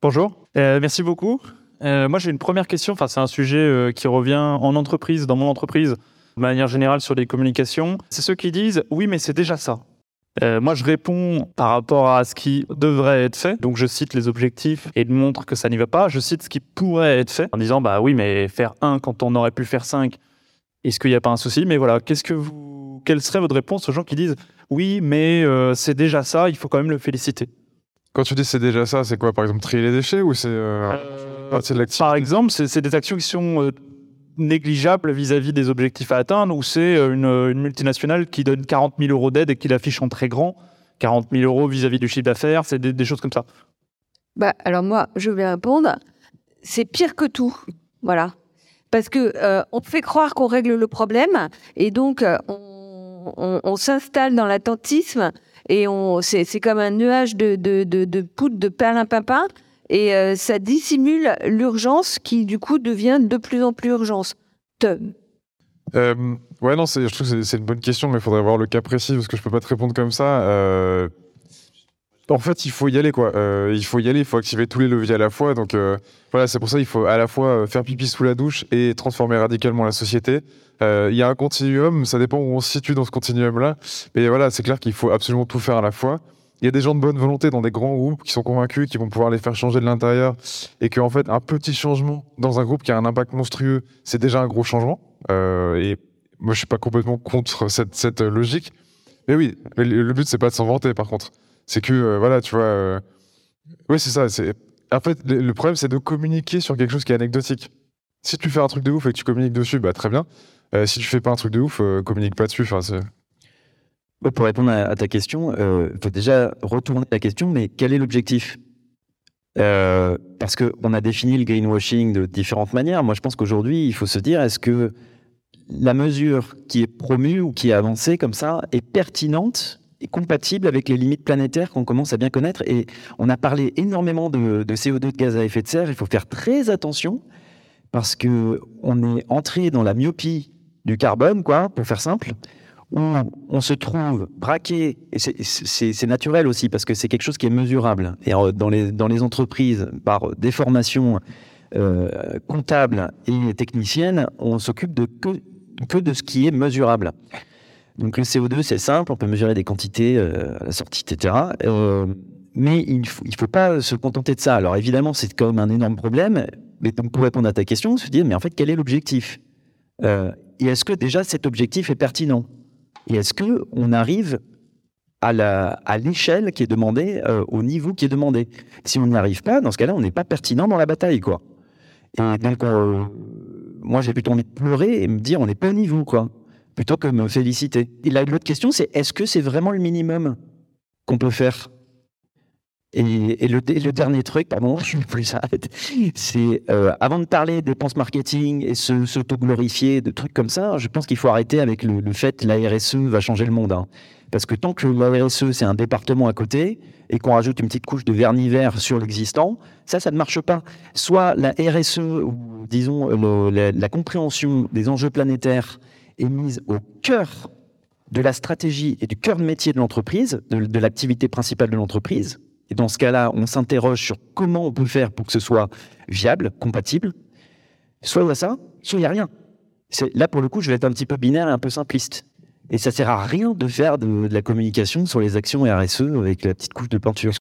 Bonjour, euh, merci beaucoup. Euh, moi, j'ai une première question. Enfin, c'est un sujet euh, qui revient en entreprise, dans mon entreprise, de manière générale sur les communications. C'est ceux qui disent oui, mais c'est déjà ça. Moi, je réponds par rapport à ce qui devrait être fait. Donc, je cite les objectifs et montre que ça n'y va pas. Je cite ce qui pourrait être fait en disant bah oui, mais faire un quand on aurait pu faire cinq, est-ce qu'il n'y a pas un souci? Mais voilà, qu'est-ce que vous, quelle serait votre réponse aux gens qui disent oui, mais c'est déjà ça, il faut quand même le féliciter? Quand tu dis c'est déjà ça, c'est quoi Par exemple, trier les déchets ou c'est euh, de l'activité Par exemple, c'est des actions qui sont euh, négligeables vis-à-vis des objectifs à atteindre, ou c'est euh, une, une multinationale qui donne 40 000 euros d'aide et qui l'affiche en très grand? 40 000 euros vis-à-vis du chiffre d'affaires, c'est des, des choses comme ça. Bah, alors moi, je vais répondre. C'est pire que tout. Voilà. Parce que euh, on fait croire qu'on règle le problème et donc euh, on, on- on s'installe dans l'attentisme et on c'est comme un nuage de, de, de, de poudre de perlimpinpin et euh, ça dissimule l'urgence qui du coup devient de plus en plus urgence. Te- Euh, ouais, non, je trouve que c'est- c'est une bonne question, mais il faudrait voir le cas précis parce que je peux pas te répondre comme ça. Euh, En fait, il faut y aller, quoi. Euh, il faut y aller, il faut activer tous les leviers à la fois. Donc, euh, voilà, c'est pour ça qu'il faut à la fois euh, faire pipi sous la douche et transformer radicalement la société. Il y a un continuum, ça dépend où on se situe dans ce continuum-là. Mais voilà, c'est clair qu'il faut absolument tout faire à la fois. Il y a des gens de bonne volonté dans des grands groupes qui sont convaincus, qui vont pouvoir les faire changer de l'intérieur. Et qu'en fait, un petit changement dans un groupe qui a un impact monstrueux, c'est déjà un gros changement. Et moi, je suis pas complètement contre cette, logique. Mais oui, le but, c'est pas de s'en vanter, par contre. C'est que, euh, voilà, tu vois. euh, Oui, c'est ça. C'est... En fait, le, problème, c'est de communiquer sur quelque chose qui est anecdotique. Si tu fais un truc de ouf et que tu communiques dessus, bah très bien. Euh, si tu fais pas un truc de ouf, communique pas dessus. Pour répondre à, ta question, il faut déjà retourner la question, mais quel est l'objectif? Parce qu'on a défini le greenwashing de différentes manières. Moi, je pense qu'aujourd'hui, il faut se dire, est-ce que la mesure qui est promue ou qui est avancée comme ça est pertinente compatible avec les limites planétaires qu'on commence à bien connaître Et on a parlé énormément de, de CO2, de gaz à effet de serre. Il faut faire très attention parce que on est entré dans la myopie du carbone, quoi, pour faire simple où on se trouve braqué, et c'est- naturel aussi parce que c'est quelque chose qui est mesurable. Et euh, dans les, dans les entreprises, par des formations euh, comptables et techniciennes, on s'occupe que, que de ce qui est mesurable. Donc le CO2, c'est simple, on peut mesurer des quantités euh, à la sortie, etc. Euh, mais il ne faut, pas se contenter de ça. Alors évidemment, c'est quand même un énorme problème. Mais pour répondre à ta question, se dire, mais en fait, quel est l'objectif? Euh, Et est-ce que déjà cet objectif est pertinent? Et est-ce que on arrive à à l'échelle qui est demandée, au niveau qui est demandé? Si on n'y arrive pas, dans ce cas-là, on n'est pas pertinent dans la bataille, quoi. Et donc, moi, j'ai plutôt envie de pleurer et me dire, on n'est pas au niveau, quoi, plutôt que me féliciter. Et l'autre question, c'est est-ce que c'est vraiment le minimum qu'on peut faire? Et, le, dernier truc, pardon, je ne plus s'arrête, c'est euh, avant de parler dépenses marketing et s'auto-glorifier, de trucs comme ça, je pense qu'il faut arrêter avec le, le fait la RSE va changer le monde. hein. Parce que tant que la RSE, c'est un département à côté et qu'on rajoute une petite couche de vernis vert sur l'existant, ça, ça ne marche pas. Soit la RSE, disons la compréhension des enjeux planétaires est mise au cœur de la stratégie et du cœur de métier de l'entreprise, de, l'activité principale de l'entreprise. Et dans ce cas-là, on s'interroge sur comment on peut faire pour que ce soit viable, compatible. Soit il y a ça, soit il n'y a rien. Là, pour le coup, je vais être un petit peu binaire et un peu simpliste. Et ça sert à rien de faire de, de la communication sur les actions RSE avec la petite couche de peinture.